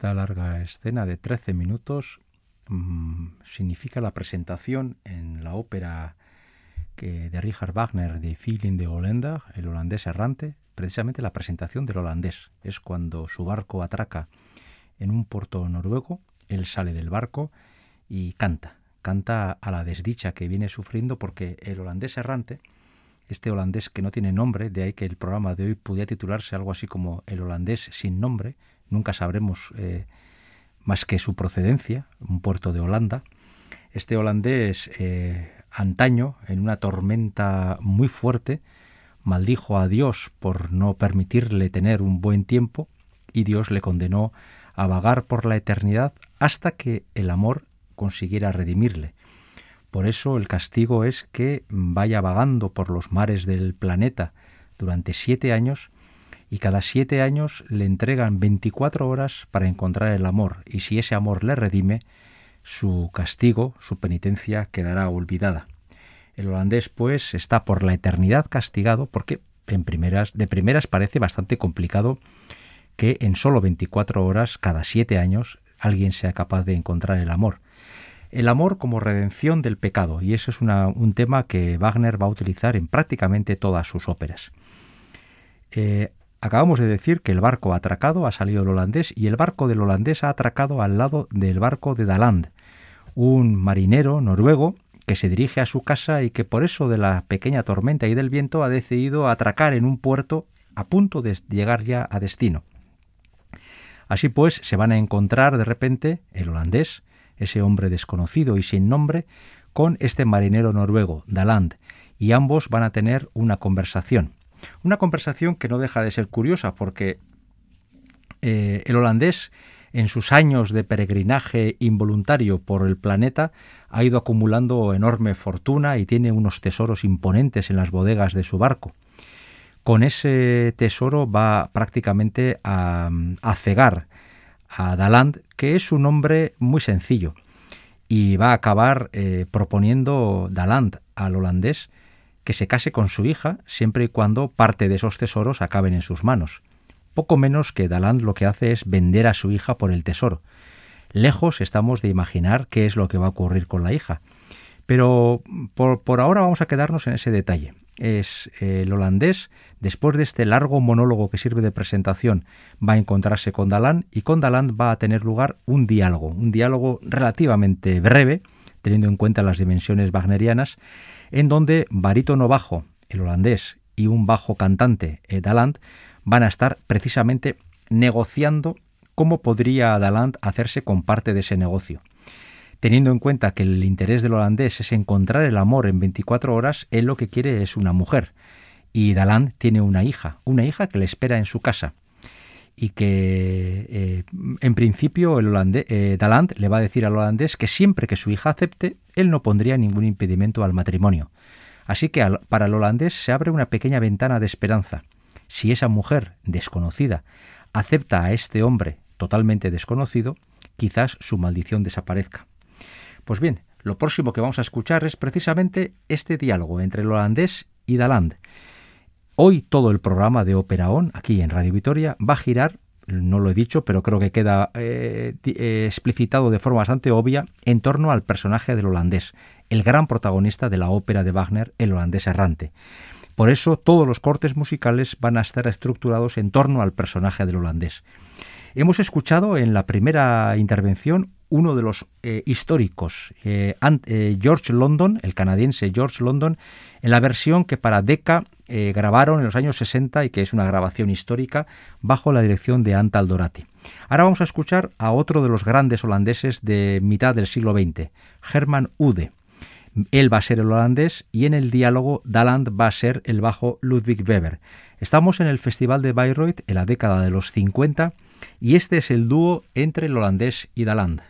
Esta larga escena de 13 minutos mm, significa la presentación en la ópera de Richard Wagner de Feeling de Holanda, el holandés errante, precisamente la presentación del holandés. Es cuando su barco atraca en un puerto noruego, él sale del barco y canta, canta a la desdicha que viene sufriendo porque el holandés errante, este holandés que no tiene nombre, de ahí que el programa de hoy pudiera titularse algo así como El holandés sin nombre, nunca sabremos eh, más que su procedencia, un puerto de Holanda. Este holandés eh, antaño, en una tormenta muy fuerte, maldijo a Dios por no permitirle tener un buen tiempo y Dios le condenó a vagar por la eternidad hasta que el amor consiguiera redimirle. Por eso el castigo es que vaya vagando por los mares del planeta durante siete años y cada siete años le entregan 24 horas para encontrar el amor y si ese amor le redime, su castigo, su penitencia quedará olvidada. El holandés, pues, está por la eternidad castigado porque en primeras, de primeras parece bastante complicado que en solo 24 horas, cada siete años, alguien sea capaz de encontrar el amor. El amor como redención del pecado, y eso es un tema que Wagner va a utilizar en prácticamente todas sus óperas. Eh, acabamos de decir que el barco atracado ha salido el holandés y el barco del holandés ha atracado al lado del barco de Daland, un marinero noruego que se dirige a su casa y que por eso de la pequeña tormenta y del viento ha decidido atracar en un puerto a punto de llegar ya a destino. Así pues, se van a encontrar de repente el holandés, ese hombre desconocido y sin nombre, con este marinero noruego, Daland, y ambos van a tener una conversación. Una conversación que no deja de ser curiosa porque eh, el holandés en sus años de peregrinaje involuntario por el planeta ha ido acumulando enorme fortuna y tiene unos tesoros imponentes en las bodegas de su barco. Con ese tesoro va prácticamente a, cegar a Daland, que es un hombre muy sencillo, y va a acabar eh, proponiendo Daland al holandés que se case con su hija siempre y cuando parte de esos tesoros acaben en sus manos. Poco menos que Daland lo que hace es vender a su hija por el tesoro. Lejos estamos de imaginar qué es lo que va a ocurrir con la hija. Pero por, ahora vamos a quedarnos en ese detalle. Es el holandés, después de este largo monólogo que sirve de presentación, va a encontrarse con Daland y con Daland va a tener lugar un diálogo, un diálogo relativamente breve, teniendo en cuenta las dimensiones wagnerianas, en donde barítono bajo, el holandés, y un bajo cantante, Daland, van a estar precisamente negociando cómo podría Daland hacerse con parte de ese negocio. Teniendo en cuenta que el interés del holandés es encontrar el amor en 24 horas, él lo que quiere es una mujer. Y Daland tiene una hija, una hija que le espera en su casa. Y que eh, en principio el holandés, eh, Daland le va a decir al holandés que siempre que su hija acepte, él no pondría ningún impedimento al matrimonio. Así que para el holandés se abre una pequeña ventana de esperanza si esa mujer desconocida acepta a este hombre totalmente desconocido, quizás su maldición desaparezca. Pues bien, lo próximo que vamos a escuchar es precisamente este diálogo entre el holandés y Daland. Hoy todo el programa de Ópera On, aquí en Radio Vitoria, va a girar, no lo he dicho, pero creo que queda eh, eh, explicitado de forma bastante obvia, en torno al personaje del holandés, el gran protagonista de la ópera de Wagner, el holandés errante. Por eso todos los cortes musicales van a estar estructurados en torno al personaje del holandés. Hemos escuchado en la primera intervención uno de los eh, históricos, George London, el canadiense George London, en la versión que para Decca grabaron en los años 60 y que es una grabación histórica bajo la dirección de Antal Dorati. Ahora vamos a escuchar a otro de los grandes holandeses de mitad del siglo XX, Herman Ude. Él va a ser el holandés y en el diálogo Daland va a ser el bajo Ludwig Weber. Estamos en el Festival de Bayreuth en la década de los 50 y este es el dúo entre el holandés y Daland.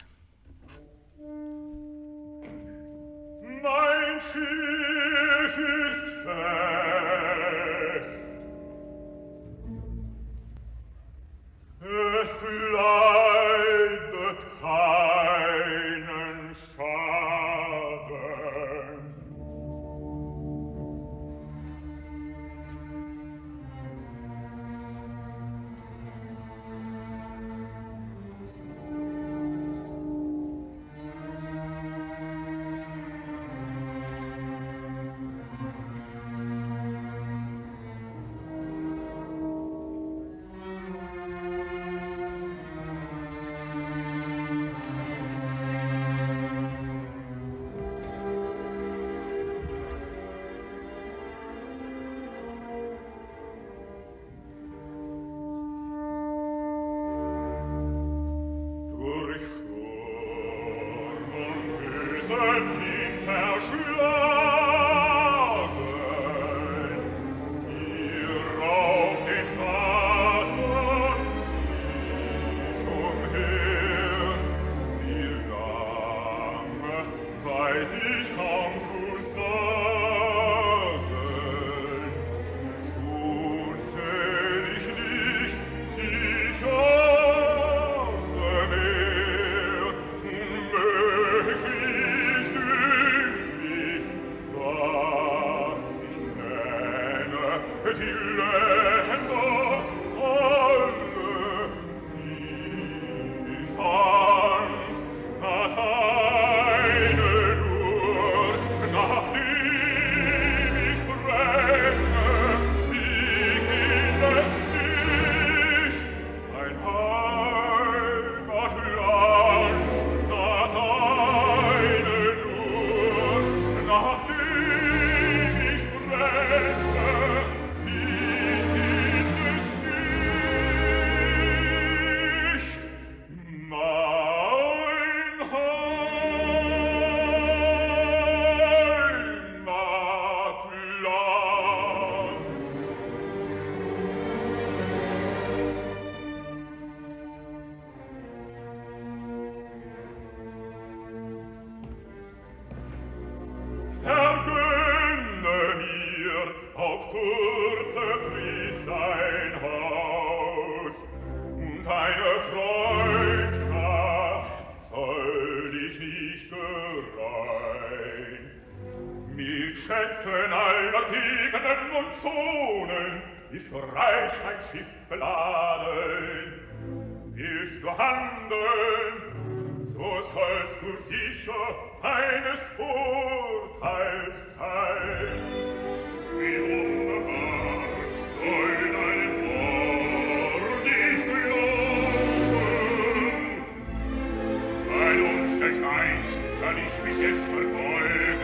bei uns der Scheiß, kann ich mich jetzt verbeug,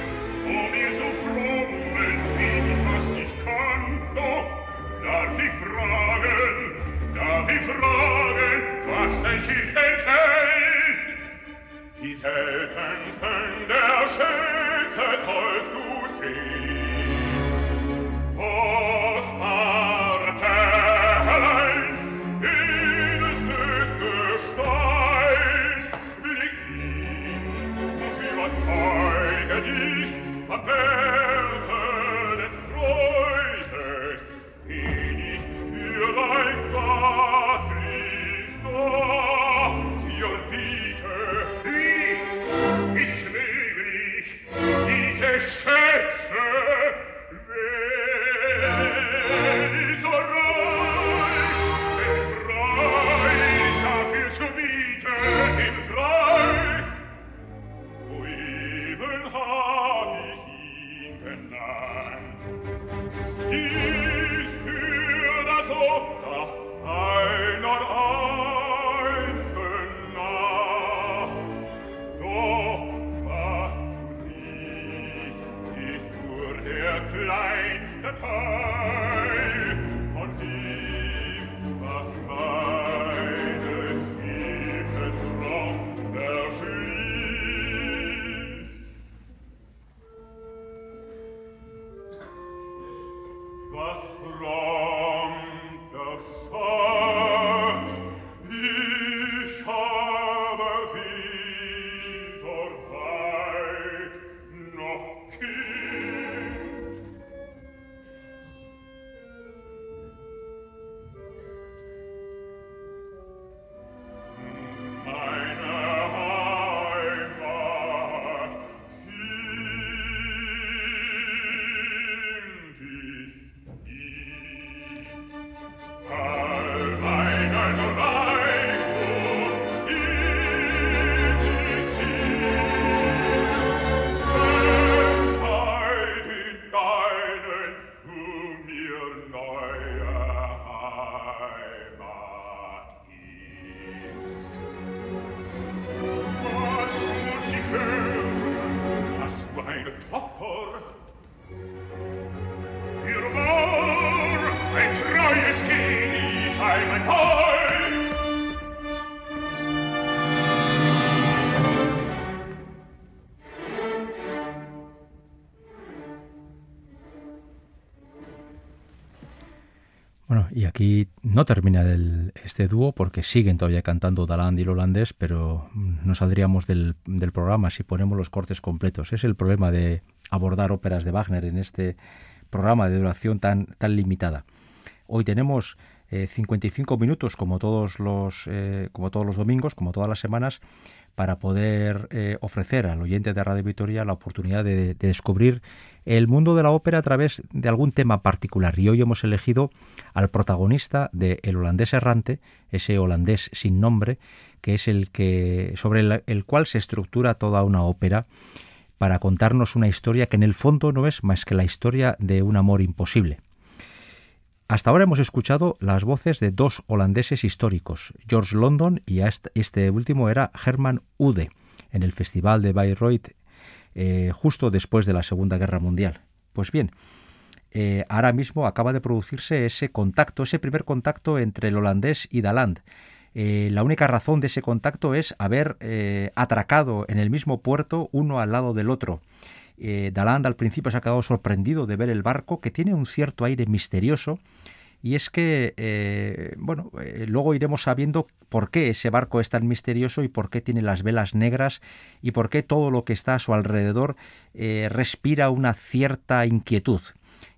um ihr zu frommen, wie ich was ich kann. Doch, darf ich fragen, darf ich fragen, was dein Schiff enthält? Die seltensten der Schätze sollst du sehen. Was Y no termina el, este dúo porque siguen todavía cantando Daland y el holandés, pero no saldríamos del, programa si ponemos los cortes completos. Es el problema de abordar óperas de Wagner en este programa de duración tan, tan limitada. Hoy tenemos 55 eh, minutos como todos, los, eh, como todos los domingos, como todas las semanas, para poder eh, ofrecer al oyente de Radio Vitoria la oportunidad de, descubrir el mundo de la ópera a través de algún tema particular. Y hoy hemos elegido al protagonista de El holandés errante, ese holandés sin nombre, que es el que sobre el cual se estructura toda una ópera para contarnos una historia que en el fondo no es más que la historia de un amor imposible. Hasta ahora hemos escuchado las voces de dos holandeses históricos, George London y este último era Herman Ude, en el Festival de Bayreuth eh, justo después de la Segunda Guerra Mundial. Pues bien, eh, ahora mismo acaba de producirse ese contacto, ese primer contacto entre el holandés y Daland. Eh, la única razón de ese contacto es haber atracado en el mismo puerto uno al lado del otro. Eh, Daland al principio se ha quedado sorprendido de ver el barco que tiene un cierto aire misterioso y es que, eh, bueno, eh, luego iremos sabiendo por qué ese barco es tan misterioso y por qué tiene las velas negras y por qué todo lo que está a su alrededor respira una cierta inquietud.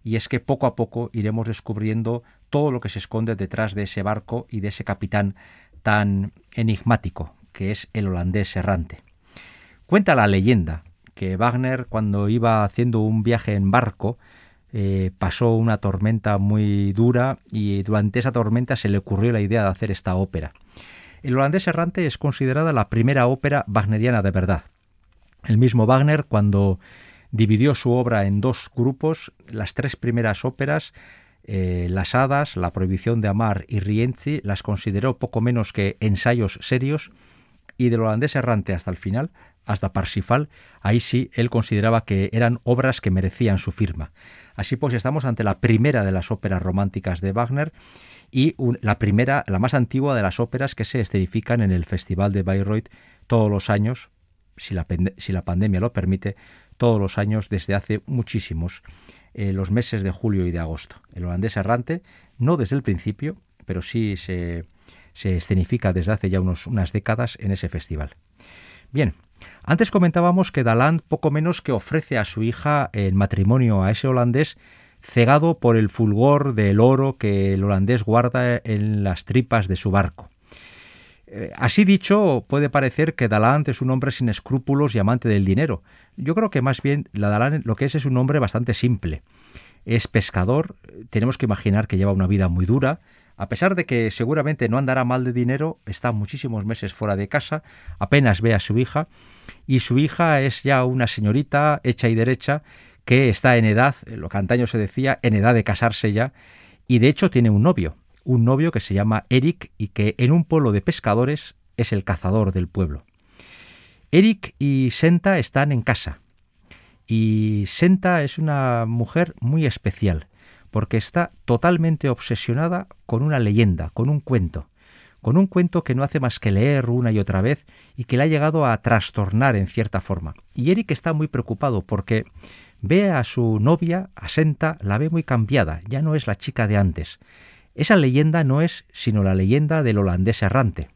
Y es que poco a poco iremos descubriendo todo lo que se esconde detrás de ese barco y de ese capitán tan enigmático que es el holandés errante. Cuenta la leyenda que Wagner cuando iba haciendo un viaje en barco eh, pasó una tormenta muy dura y durante esa tormenta se le ocurrió la idea de hacer esta ópera. El holandés errante es considerada la primera ópera wagneriana de verdad. El mismo Wagner cuando dividió su obra en dos grupos, las tres primeras óperas, eh, Las Hadas, La Prohibición de Amar y Rienzi, las consideró poco menos que ensayos serios y del holandés errante hasta el final hasta Parsifal, ahí sí él consideraba que eran obras que merecían su firma. Así pues, estamos ante la primera de las óperas románticas de Wagner y la primera, la más antigua de las óperas que se escenifican en el Festival de Bayreuth todos los años, si la, pandemia lo permite, todos los años desde hace muchísimos, eh, los meses de julio y de agosto. El holandés errante, no desde el principio, pero sí se, escenifica desde hace ya unas décadas en ese festival. Bien, antes comentábamos que Daland poco menos que ofrece a su hija en matrimonio a ese holandés cegado por el fulgor del oro que el holandés guarda en las tripas de su barco. Eh, así dicho, puede parecer que Daland es un hombre sin escrúpulos y amante del dinero. Yo creo que más bien la Daland lo que es es un hombre bastante simple. Es pescador, tenemos que imaginar que lleva una vida muy dura, a pesar de que seguramente no andará mal de dinero, está muchísimos meses fuera de casa, apenas ve a su hija, y su hija es ya una señorita hecha y derecha que está en edad, lo que antaño se decía, en edad de casarse ya, y de hecho tiene un novio, un novio que se llama Eric y que en un pueblo de pescadores es el cazador del pueblo. Eric y Senta están en casa, y Senta es una mujer muy especial porque está totalmente obsesionada con una leyenda, con un cuento, con un cuento que no hace más que leer una y otra vez y que le ha llegado a trastornar en cierta forma. Y Eric está muy preocupado porque ve a su novia, a Senta, la ve muy cambiada, ya no es la chica de antes. Esa leyenda no es sino la leyenda del holandés errante.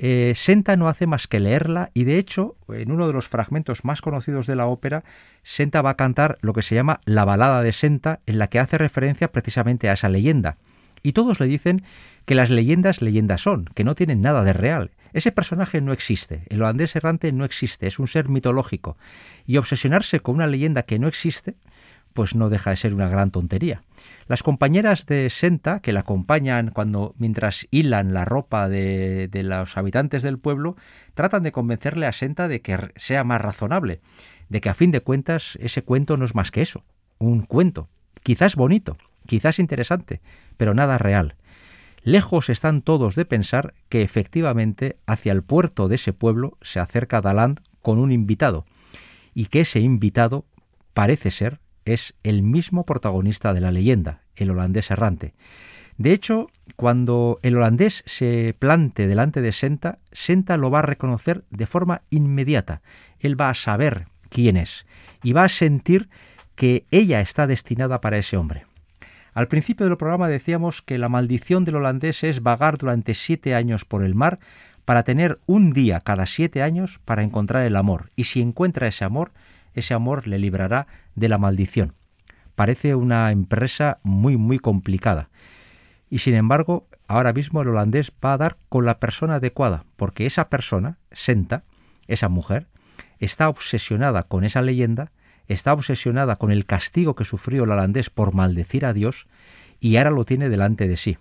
Eh, Senta no hace más que leerla y de hecho, en uno de los fragmentos más conocidos de la ópera, Senta va a cantar lo que se llama la balada de Senta, en la que hace referencia precisamente a esa leyenda. Y todos le dicen que las leyendas leyendas son, que no tienen nada de real. Ese personaje no existe, el holandés errante no existe, es un ser mitológico. Y obsesionarse con una leyenda que no existe, pues no deja de ser una gran tontería. Las compañeras de Senta, que la acompañan cuando mientras hilan la ropa de, de los habitantes del pueblo, tratan de convencerle a Senta de que sea más razonable, de que a fin de cuentas ese cuento no es más que eso, un cuento, quizás bonito, quizás interesante, pero nada real. Lejos están todos de pensar que efectivamente hacia el puerto de ese pueblo se acerca Daland con un invitado, y que ese invitado parece ser es el mismo protagonista de la leyenda, el holandés errante. De hecho, cuando el holandés se plante delante de Senta, Senta lo va a reconocer de forma inmediata. Él va a saber quién es y va a sentir que ella está destinada para ese hombre. Al principio del programa decíamos que la maldición del holandés es vagar durante siete años por el mar para tener un día cada siete años para encontrar el amor. Y si encuentra ese amor, ese amor le librará de la maldición. Parece una empresa muy, muy complicada. Y sin embargo, ahora mismo el holandés va a dar con la persona adecuada, porque esa persona, Senta, esa mujer, está obsesionada con esa leyenda, está obsesionada con el castigo que sufrió el holandés por maldecir a Dios y ahora lo tiene delante de sí.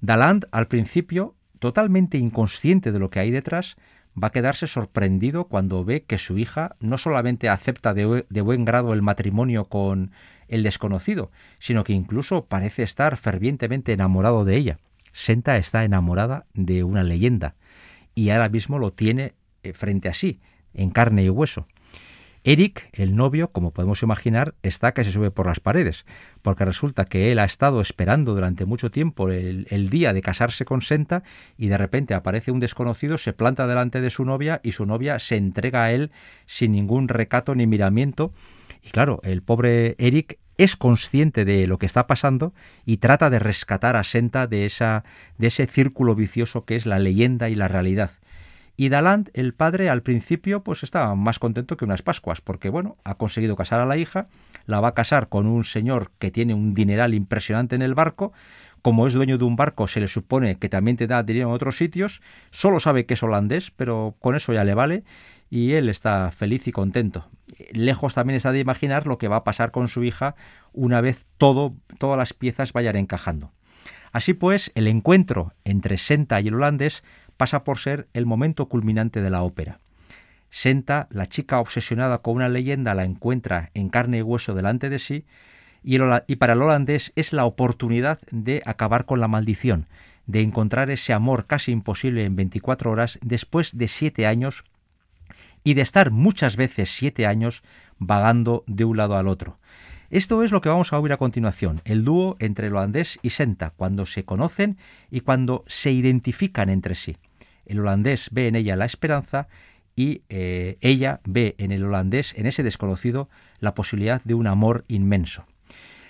Daland, al principio, totalmente inconsciente de lo que hay detrás, va a quedarse sorprendido cuando ve que su hija no solamente acepta de, buen grado el matrimonio con el desconocido, sino que incluso parece estar fervientemente enamorado de ella. Senta está enamorada de una leyenda y ahora mismo lo tiene eh, frente a sí, en carne y hueso. Eric, el novio, como podemos imaginar, está que se sube por las paredes, porque resulta que él ha estado esperando durante mucho tiempo el, día de casarse con Senta y de repente aparece un desconocido, se planta delante de su novia y su novia se entrega a él sin ningún recato ni miramiento. Y claro, el pobre Eric es consciente de lo que está pasando y trata de rescatar a Senta de, esa, de ese círculo vicioso que es la leyenda y la realidad. Y Daland, el padre, al principio, pues estaba más contento que unas Pascuas, porque bueno, ha conseguido casar a la hija, la va a casar con un señor que tiene un dineral impresionante en el barco, como es dueño de un barco, se le supone que también te da dinero en otros sitios, solo sabe que es holandés, pero con eso ya le vale, y él está feliz y contento. Lejos también está de imaginar lo que va a pasar con su hija una vez todo, todas las piezas vayan encajando. Así pues, el encuentro entre Senta y el holandés pasa por ser el momento culminante de la ópera. Senta, la chica obsesionada con una leyenda, la encuentra en carne y hueso delante de sí, y, para el holandés es la oportunidad de acabar con la maldición, de encontrar ese amor casi imposible en 24 horas después de siete años y de estar muchas veces siete años vagando de un lado al otro. Esto es lo que vamos a oír a continuación, el dúo entre el holandés y Senta, cuando se conocen y cuando se identifican entre sí. El holandés ve en ella la esperanza y eh, ella ve en el holandés, en ese desconocido, la posibilidad de un amor inmenso.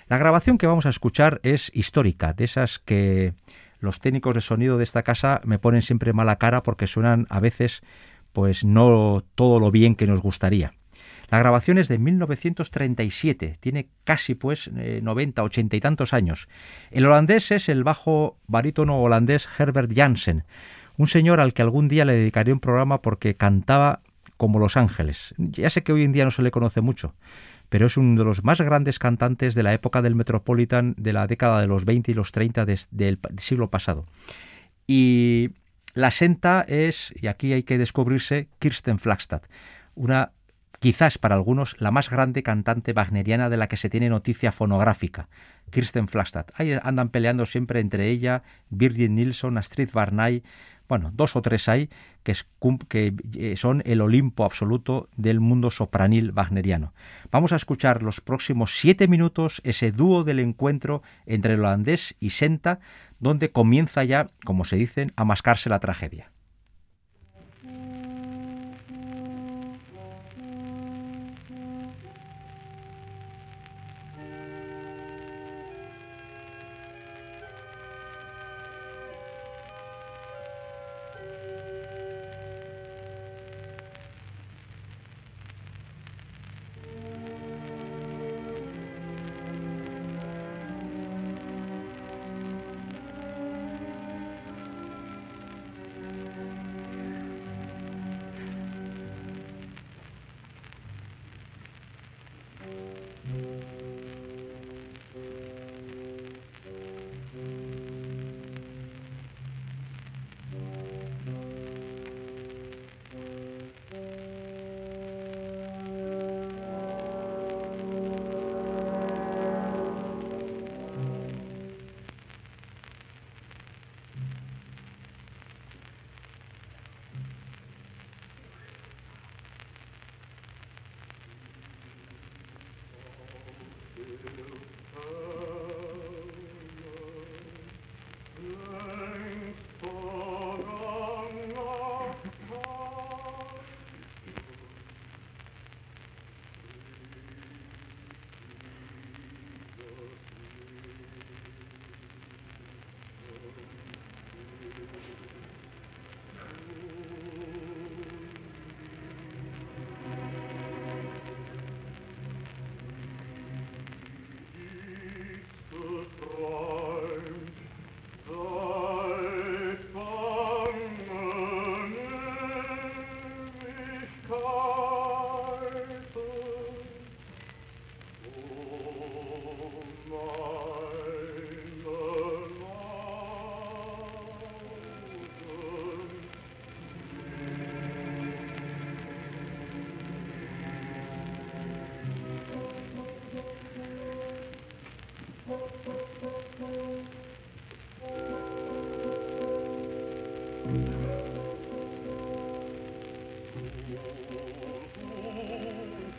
La grabación que vamos a escuchar es histórica, de esas que los técnicos de sonido de esta casa me ponen siempre mala cara porque suenan a veces pues no todo lo bien que nos gustaría. La grabación es de 1937, tiene casi pues 90, eh, 80 y tantos años. El holandés es el bajo barítono holandés Herbert Janssen, un señor al que algún día le dedicaré un programa porque cantaba como Los Ángeles. Ya sé que hoy en día no se le conoce mucho, pero es uno de los más grandes cantantes de la época del Metropolitan de la década de los 20 y los 30 del siglo pasado. Y la senta es, y aquí hay que descubrirse, Kirsten Flagstad, una quizás para algunos la más grande cantante wagneriana de la que se tiene noticia fonográfica, Kirsten Flagstad. Ahí andan peleando siempre entre ella, Birgit Nilsson, Astrid Varnay, bueno, dos o tres hay que, eh, son el Olimpo absoluto del mundo sopranil wagneriano. Vamos a escuchar los próximos siete minutos ese dúo del encuentro entre el holandés y Senta, donde comienza ya, como se dicen, a mascarse la tragedia.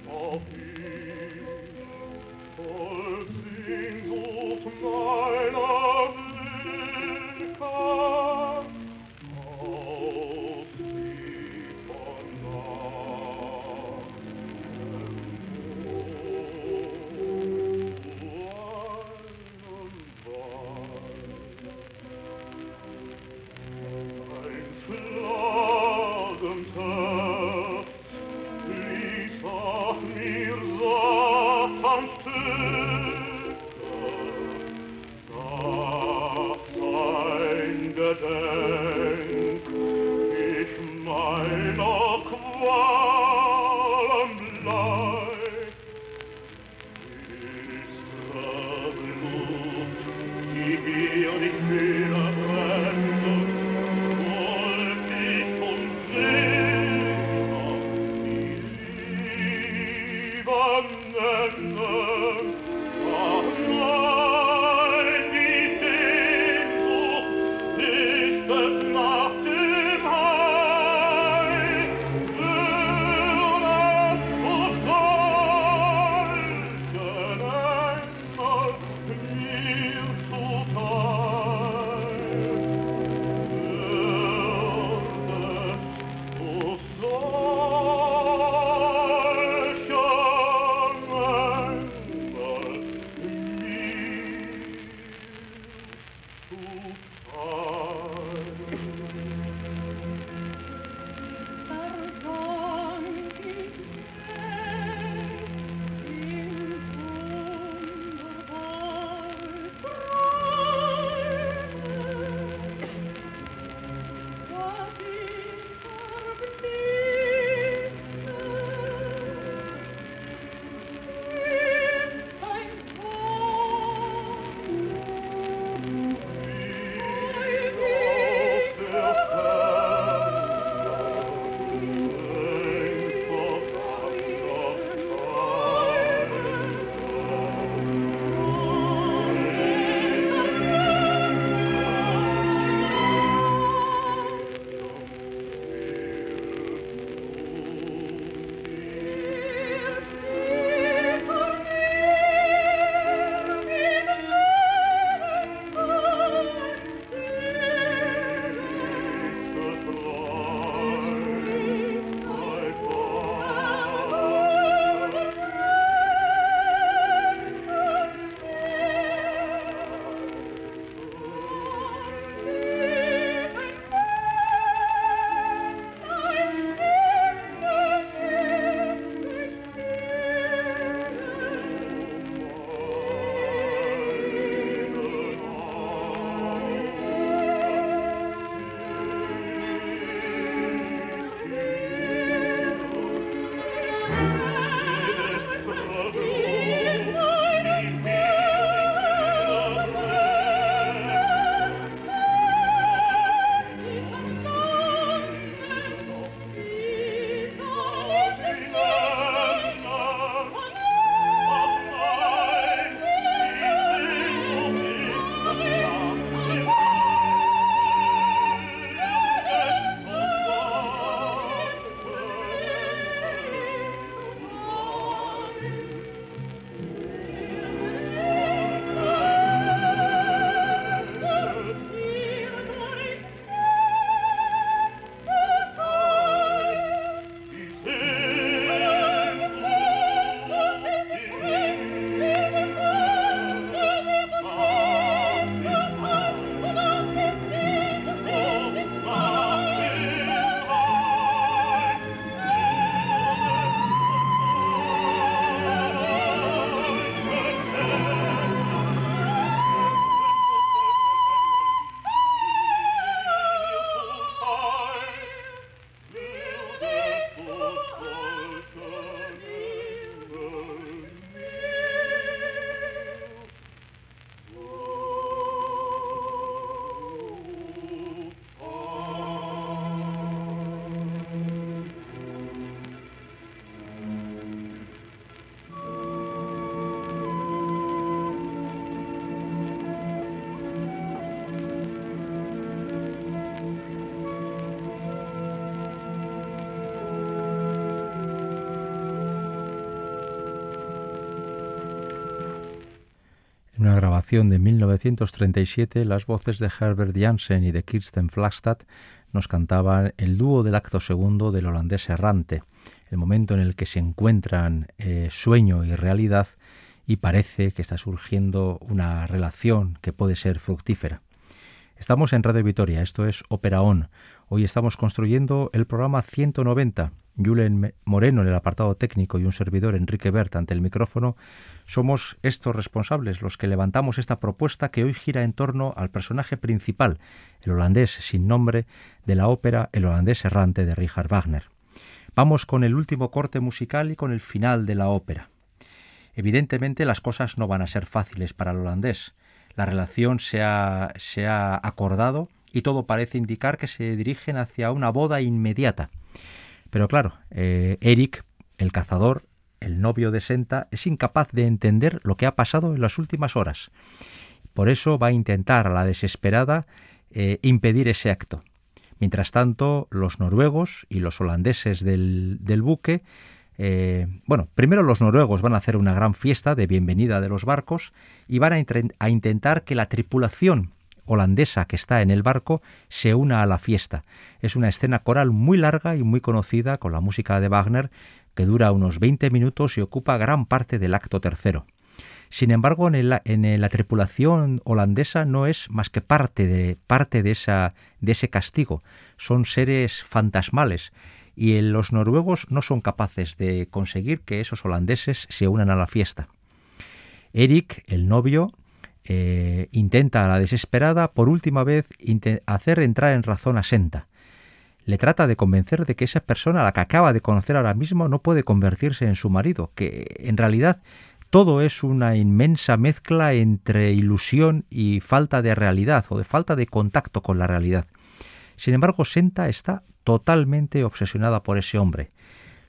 Oh, de 1937, las voces de Herbert Janssen y de Kirsten Flagstad nos cantaban el dúo del acto segundo del holandés errante, el momento en el que se encuentran eh, sueño y realidad y parece que está surgiendo una relación que puede ser fructífera. Estamos en Radio Vitoria, esto es Opera On. Hoy estamos construyendo el programa 190. Julen Moreno en el apartado técnico y un servidor Enrique Bert ante el micrófono, somos estos responsables los que levantamos esta propuesta que hoy gira en torno al personaje principal, el holandés sin nombre de la ópera El holandés errante de Richard Wagner. Vamos con el último corte musical y con el final de la ópera. Evidentemente las cosas no van a ser fáciles para el holandés la relación se ha, se ha acordado y todo parece indicar que se dirigen hacia una boda inmediata. Pero claro, eh, Eric, el cazador, el novio de Senta, es incapaz de entender lo que ha pasado en las últimas horas. Por eso va a intentar a la desesperada eh, impedir ese acto. Mientras tanto, los noruegos y los holandeses del, buque eh, bueno, primero los noruegos van a hacer una gran fiesta de bienvenida de los barcos y van a, intentar que la tripulación holandesa que está en el barco se una a la fiesta. Es una escena coral muy larga y muy conocida con la música de Wagner que dura unos 20 minutos y ocupa gran parte del acto tercero. Sin embargo, en, la tripulación holandesa no es más que parte de, parte de ese castigo. Son seres fantasmales y los noruegos no son capaces de conseguir que esos holandeses se unan a la fiesta. Eric, el novio, eh, intenta a la desesperada por última vez hacer entrar en razón a Senta. Le trata de convencer de que esa persona, la que acaba de conocer ahora mismo, no puede convertirse en su marido, que en realidad todo es una inmensa mezcla entre ilusión y falta de realidad o de falta de contacto con la realidad. Sin embargo, Senta está totalmente obsesionada por ese hombre.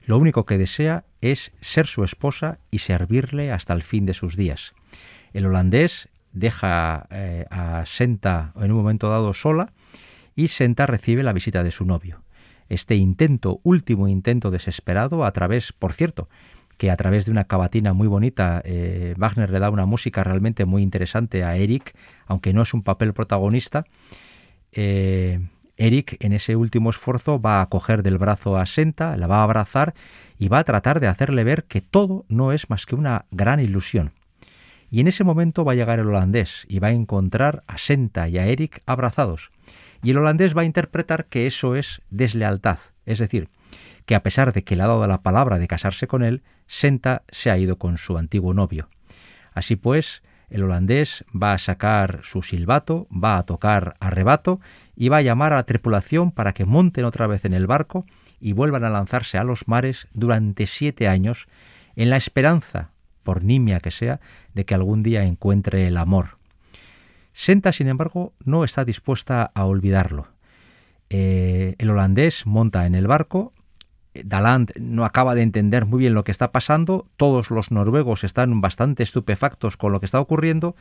Lo único que desea es ser su esposa y servirle hasta el fin de sus días. El holandés deja eh, a Senta en un momento dado sola y Senta recibe la visita de su novio. Este intento, último intento desesperado, a través, por cierto, que a través de una cavatina muy bonita, eh, Wagner le da una música realmente muy interesante a Eric, aunque no es un papel protagonista. Eh, Eric en ese último esfuerzo va a coger del brazo a Senta, la va a abrazar y va a tratar de hacerle ver que todo no es más que una gran ilusión. Y en ese momento va a llegar el holandés y va a encontrar a Senta y a Eric abrazados. Y el holandés va a interpretar que eso es deslealtad, es decir, que a pesar de que le ha dado la palabra de casarse con él, Senta se ha ido con su antiguo novio. Así pues, el holandés va a sacar su silbato, va a tocar arrebato y va a llamar a la tripulación para que monten otra vez en el barco y vuelvan a lanzarse a los mares durante siete años en la esperanza, por nimia que sea, de que algún día encuentre el amor. Senta, sin embargo, no está dispuesta a olvidarlo. Eh, el holandés monta en el barco, Daland no acaba de entender muy bien lo que está pasando, todos los noruegos están bastante estupefactos con lo que está ocurriendo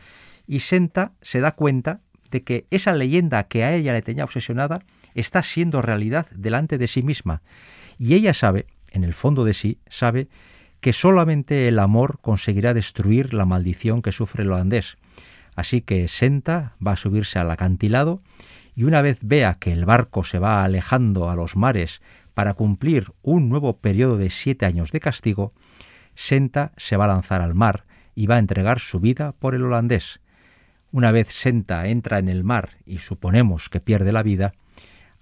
y Senta se da cuenta de que esa leyenda que a ella le tenía obsesionada está siendo realidad delante de sí misma y ella sabe, en el fondo de sí, sabe que solamente el amor conseguirá destruir la maldición que sufre el holandés. Así que Senta va a subirse al acantilado y una vez vea que el barco se va alejando a los mares para cumplir un nuevo periodo de siete años de castigo, Senta se va a lanzar al mar y va a entregar su vida por el holandés. Una vez Senta entra en el mar y suponemos que pierde la vida,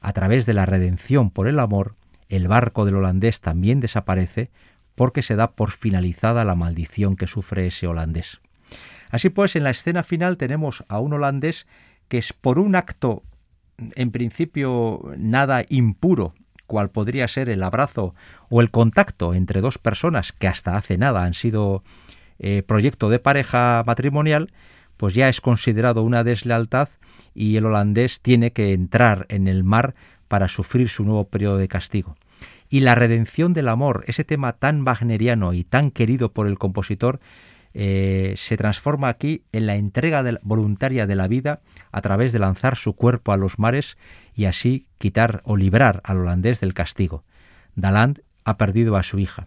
a través de la redención por el amor, el barco del holandés también desaparece porque se da por finalizada la maldición que sufre ese holandés. Así pues, en la escena final tenemos a un holandés que es por un acto en principio nada impuro cual podría ser el abrazo o el contacto entre dos personas que hasta hace nada han sido eh, proyecto de pareja matrimonial, pues ya es considerado una deslealtad y el holandés tiene que entrar en el mar para sufrir su nuevo periodo de castigo. Y la redención del amor, ese tema tan wagneriano y tan querido por el compositor, eh, se transforma aquí en la entrega voluntaria de la vida a través de lanzar su cuerpo a los mares y así quitar o librar al holandés del castigo. Daland ha perdido a su hija.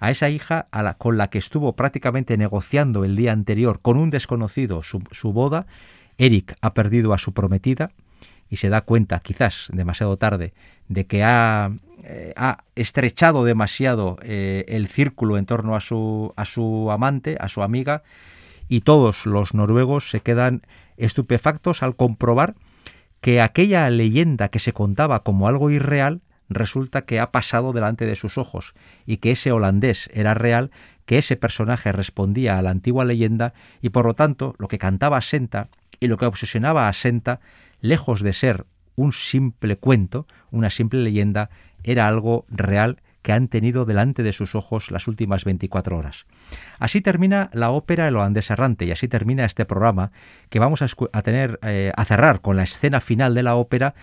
a esa hija a la, con la que estuvo prácticamente negociando el día anterior con un desconocido su, su boda, Eric ha perdido a su prometida y se da cuenta, quizás demasiado tarde, de que ha, eh, ha estrechado demasiado eh, el círculo en torno a su, a su amante, a su amiga, y todos los noruegos se quedan estupefactos al comprobar que aquella leyenda que se contaba como algo irreal resulta que ha pasado delante de sus ojos y que ese holandés era real, que ese personaje respondía a la antigua leyenda y por lo tanto lo que cantaba Senta y lo que obsesionaba a Senta, lejos de ser un simple cuento, una simple leyenda, era algo real que han tenido delante de sus ojos las últimas 24 horas. Así termina la ópera El holandés errante y así termina este programa que vamos a, tener eh, a cerrar con la escena final de la ópera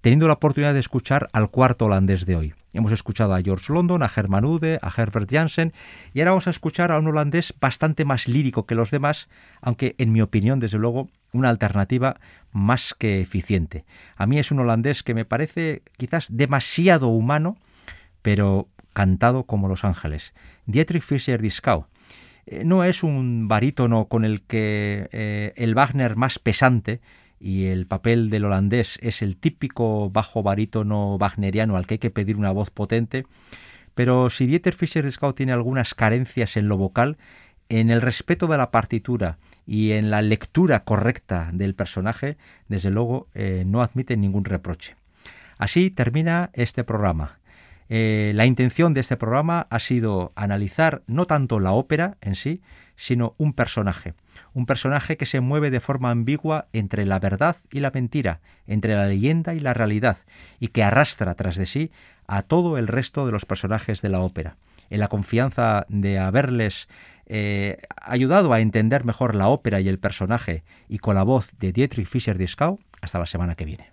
teniendo la oportunidad de escuchar al cuarto holandés de hoy. Hemos escuchado a George London, a Herman Ude, a Herbert Janssen y ahora vamos a escuchar a un holandés bastante más lírico que los demás, aunque en mi opinión, desde luego, una alternativa más que eficiente. A mí es un holandés que me parece quizás demasiado humano, pero cantado como Los Ángeles. Dietrich Fischer-Dieskau eh, no es un barítono con el que eh, el Wagner más pesante y el papel del holandés es el típico bajo barítono wagneriano al que hay que pedir una voz potente, pero si Dieter Fischer-Dieskau tiene algunas carencias en lo vocal, en el respeto de la partitura y en la lectura correcta del personaje, desde luego eh, no admite ningún reproche. Así termina este programa. Eh, la intención de este programa ha sido analizar no tanto la ópera en sí, sino un personaje. Un personaje que se mueve de forma ambigua entre la verdad y la mentira, entre la leyenda y la realidad, y que arrastra tras de sí a todo el resto de los personajes de la ópera. En la confianza de haberles eh, ayudado a entender mejor la ópera y el personaje, y con la voz de Dietrich Fischer-Dieskau, hasta la semana que viene.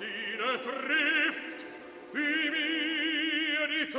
Rosine trifft, die mir die